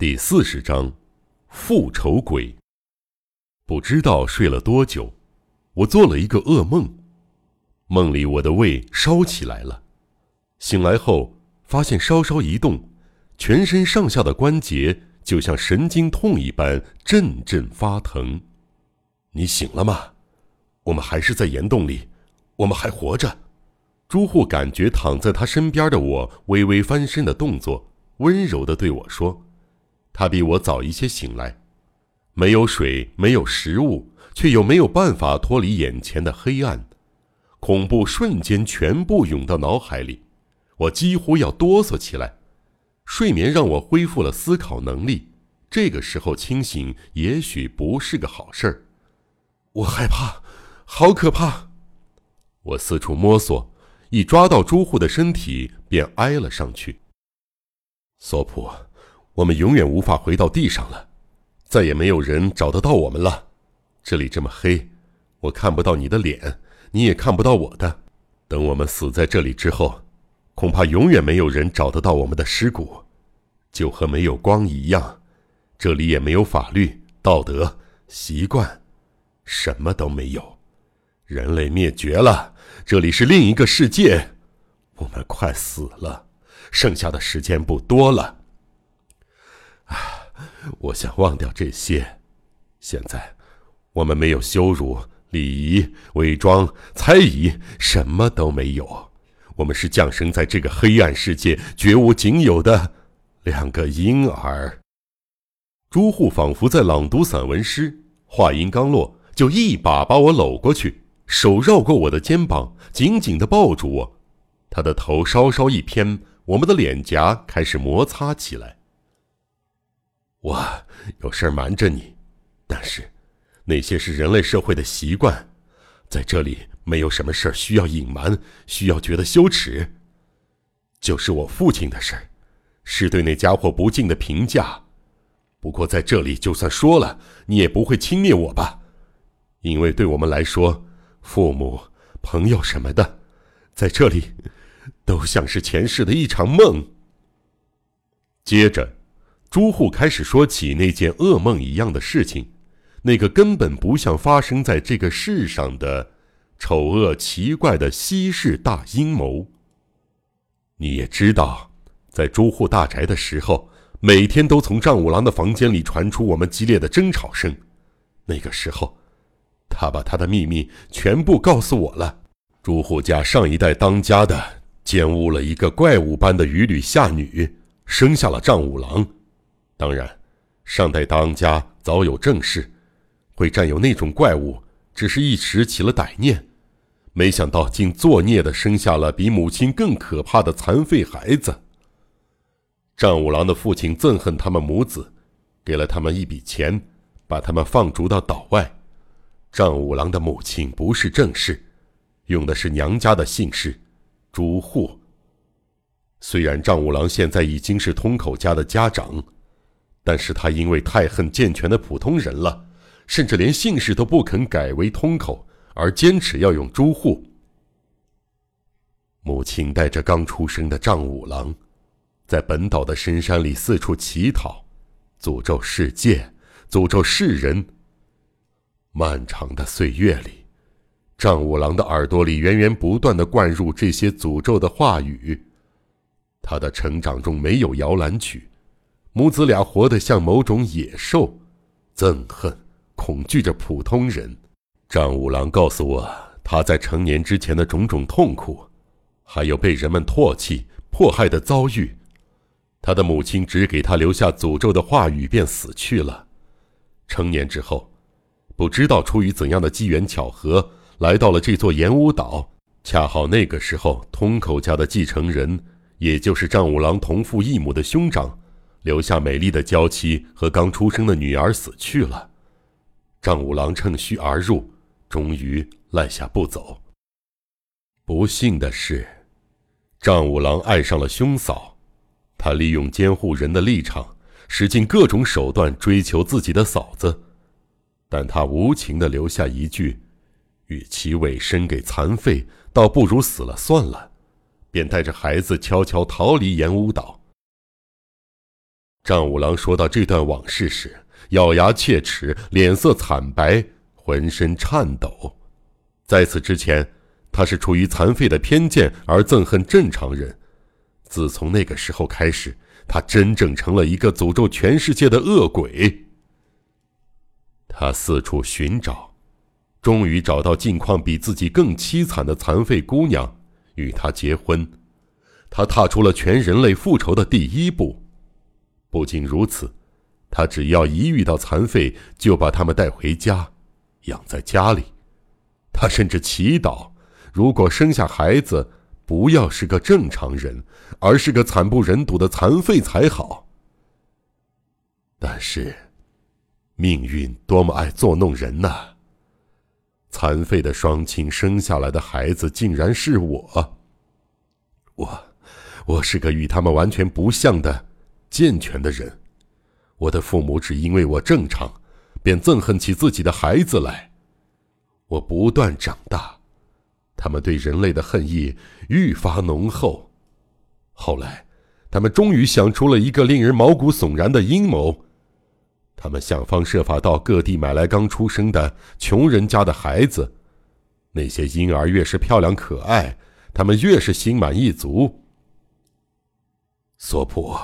第四十章，复仇鬼。不知道睡了多久，我做了一个噩梦，梦里我的胃烧起来了。醒来后发现稍稍一动，全身上下的关节就像神经痛一般阵阵发疼。你醒了吗？我们还是在岩洞里，我们还活着。朱户感觉躺在他身边的我微微翻身的动作，温柔的对我说。他比我早一些醒来，没有水，没有食物，却又没有办法脱离眼前的黑暗，恐怖瞬间全部涌到脑海里，我几乎要哆嗦起来。睡眠让我恢复了思考能力，这个时候清醒也许不是个好事儿。我害怕，好可怕！我四处摸索，一抓到朱户的身体便挨了上去。索普。我们永远无法回到地上了，再也没有人找得到我们了。这里这么黑，我看不到你的脸，你也看不到我的。等我们死在这里之后，恐怕永远没有人找得到我们的尸骨，就和没有光一样。这里也没有法律、道德、习惯，什么都没有。人类灭绝了，这里是另一个世界。我们快死了，剩下的时间不多了。我想忘掉这些。现在，我们没有羞辱、礼仪、伪装、猜疑，什么都没有。我们是降生在这个黑暗世界绝无仅有的两个婴儿。朱户仿佛在朗读散文诗，话音刚落，就一把把我搂过去，手绕过我的肩膀，紧紧的抱住我。他的头稍稍一偏，我们的脸颊开始摩擦起来。我有事瞒着你，但是那些是人类社会的习惯，在这里没有什么事需要隐瞒，需要觉得羞耻。就是我父亲的事儿，是对那家伙不敬的评价。不过在这里，就算说了，你也不会轻蔑我吧？因为对我们来说，父母、朋友什么的，在这里都像是前世的一场梦。接着。朱户开始说起那件噩梦一样的事情，那个根本不像发生在这个世上的丑恶奇怪的西式大阴谋。你也知道，在朱户大宅的时候，每天都从丈五郎的房间里传出我们激烈的争吵声。那个时候，他把他的秘密全部告诉我了。朱户家上一代当家的奸污了一个怪物般的渔女下女，生下了丈五郎。当然，上代当家早有正事，会占有那种怪物，只是一时起了歹念，没想到竟作孽的生下了比母亲更可怕的残废孩子。丈五郎的父亲憎恨他们母子，给了他们一笔钱，把他们放逐到岛外。丈五郎的母亲不是正室，用的是娘家的姓氏，朱户。虽然丈五郎现在已经是通口家的家长。但是他因为太恨健全的普通人了，甚至连姓氏都不肯改为通口，而坚持要用朱户。母亲带着刚出生的丈五郎，在本岛的深山里四处乞讨，诅咒世界，诅咒世人。漫长的岁月里，丈五郎的耳朵里源源不断的灌入这些诅咒的话语。他的成长中没有摇篮曲。母子俩活得像某种野兽，憎恨、恐惧着普通人。丈五郎告诉我他在成年之前的种种痛苦，还有被人们唾弃、迫害的遭遇。他的母亲只给他留下诅咒的话语，便死去了。成年之后，不知道出于怎样的机缘巧合，来到了这座岩屋岛。恰好那个时候，通口家的继承人，也就是丈五郎同父异母的兄长。留下美丽的娇妻和刚出生的女儿死去了，丈五郎趁虚而入，终于赖下不走。不幸的是，丈五郎爱上了兄嫂，他利用监护人的立场，使尽各种手段追求自己的嫂子，但他无情地留下一句：“与其委身给残废，倒不如死了算了。”便带着孩子悄悄逃离岩屋岛。张五郎说到这段往事时，咬牙切齿，脸色惨白，浑身颤抖。在此之前，他是出于残废的偏见而憎恨正常人。自从那个时候开始，他真正成了一个诅咒全世界的恶鬼。他四处寻找，终于找到境况比自己更凄惨的残废姑娘，与她结婚。他踏出了全人类复仇的第一步。不仅如此，他只要一遇到残废，就把他们带回家，养在家里。他甚至祈祷，如果生下孩子，不要是个正常人，而是个惨不忍睹的残废才好。但是，命运多么爱作弄人呐！残废的双亲生下来的孩子，竟然是我。我，我是个与他们完全不像的健全的人。我的父母只因为我正常，便憎恨起自己的孩子来。我不断长大，他们对人类的恨意愈发浓厚。后来，他们终于想出了一个令人毛骨悚然的阴谋。他们想方设法到各地买来刚出生的穷人家的孩子，那些婴儿越是漂亮可爱，他们越是心满意足。索普，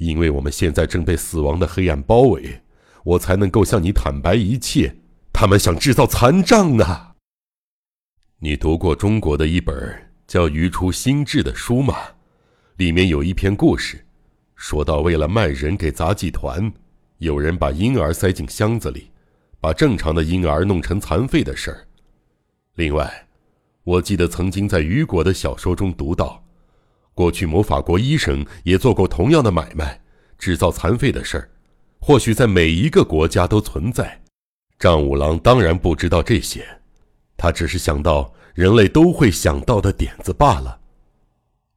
因为我们现在正被死亡的黑暗包围，我才能够向你坦白一切。他们想制造残障呢。你读过中国的一本叫《鱼出心智》的书吗？里面有一篇故事，说到为了卖人给杂技团，有人把婴儿塞进箱子里，把正常的婴儿弄成残废的事儿。另外，我记得曾经在雨果的小说中读到，过去某法国医生也做过同样的买卖，制造残废的事儿，或许在每一个国家都存在。丈五郎当然不知道这些，他只是想到人类都会想到的点子罢了。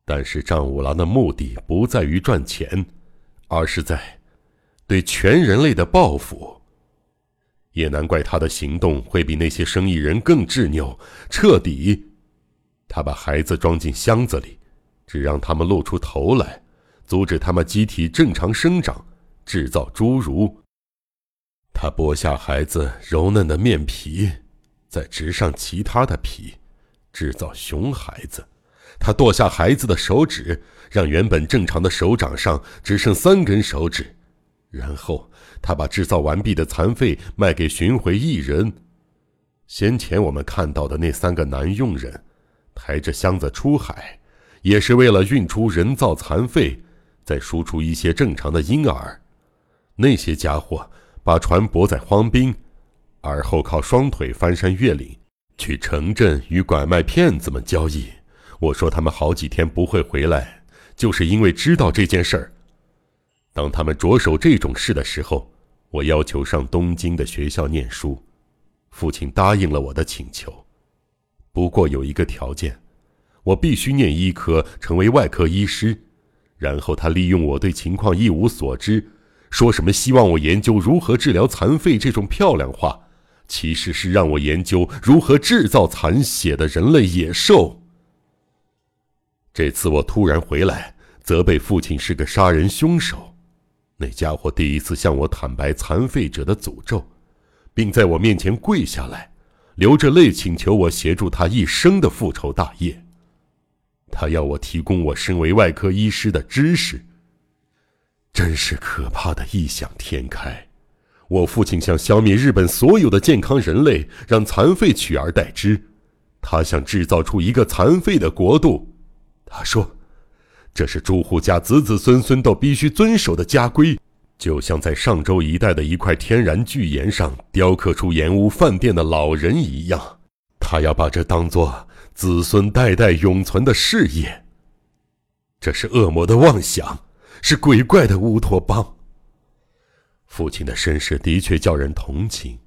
但是丈五郎的目的不在于赚钱，而是在对全人类的报复。也难怪他的行动会比那些生意人更执拗、彻底。他把孩子装进箱子里，只让他们露出头来，阻止他们机体正常生长，制造侏儒。他剥下孩子柔嫩的面皮，再植上其他的皮，制造熊孩子。他剁下孩子的手指，让原本正常的手掌上只剩三根手指。然后他把制造完毕的残废卖给巡回艺人。先前我们看到的那三个男佣人，抬着箱子出海，也是为了运出人造残废，再输出一些正常的婴儿。那些家伙。把船泊在荒滨，而后靠双腿翻山越岭，去城镇与拐卖骗子们交易。我说他们好几天不会回来，就是因为知道这件事儿。当他们着手这种事的时候，我要求上东京的学校念书，父亲答应了我的请求，不过有一个条件，我必须念医科，成为外科医师。然后他利用我对情况一无所知。说什么希望我研究如何治疗残废这种漂亮话，其实是让我研究如何制造残血的人类野兽。这次我突然回来，责备父亲是个杀人凶手。那家伙第一次向我坦白残废者的诅咒，并在我面前跪下来，流着泪请求我协助他一生的复仇大业。他要我提供我身为外科医师的知识。真是可怕的异想天开！我父亲想消灭日本所有的健康人类，让残废取而代之。他想制造出一个残废的国度。他说，这是住户家子子孙孙都必须遵守的家规，就像在上周一带的一块天然巨岩上雕刻出盐屋饭店的老人一样。他要把这当作子孙代代永存的事业。这是恶魔的妄想。是鬼怪的乌托邦。父亲的身世的确叫人同情，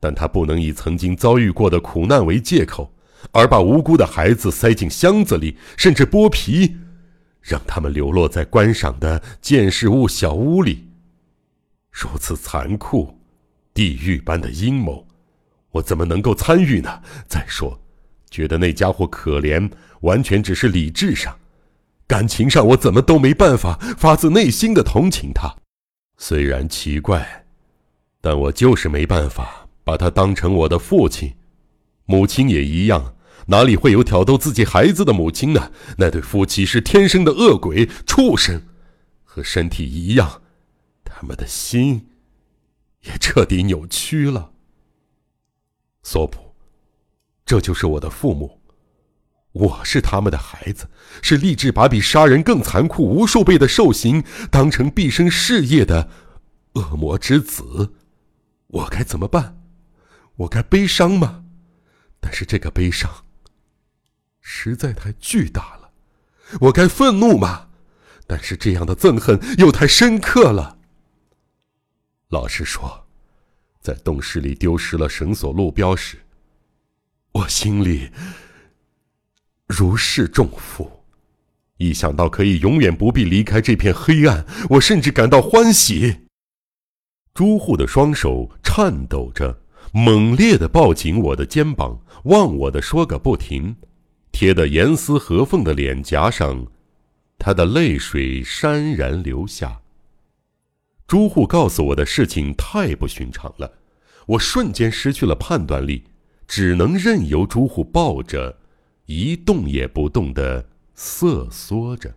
但他不能以曾经遭遇过的苦难为借口，而把无辜的孩子塞进箱子里，甚至剥皮，让他们流落在观赏的见识物小屋里。如此残酷、地狱般的阴谋，我怎么能够参与呢？再说，觉得那家伙可怜，完全只是理智上。感情上我怎么都没办法发自内心的同情他。虽然奇怪，但我就是没办法把他当成我的父亲。母亲也一样，哪里会有挑逗自己孩子的母亲呢？那对夫妻是天生的恶鬼、畜生，和身体一样，他们的心也彻底扭曲了。索普，这就是我的父母，我是他们的孩子，是立志把比杀人更残酷无数倍的受刑当成毕生事业的恶魔之子，我该怎么办？我该悲伤吗？但是这个悲伤实在太巨大了，我该愤怒吗？但是这样的憎恨又太深刻了。老实说，在洞室里丢失了绳索路标时，我心里如释重负。一想到可以永远不必离开这片黑暗，我甚至感到欢喜。朱户的双手颤抖着。猛烈地抱紧我的肩膀，忘我的说个不停，贴得严丝合缝的脸颊上，他的泪水潸然流下。朱户告诉我的事情太不寻常了，我瞬间失去了判断力，只能任由朱户抱着，一动也不动地瑟缩着。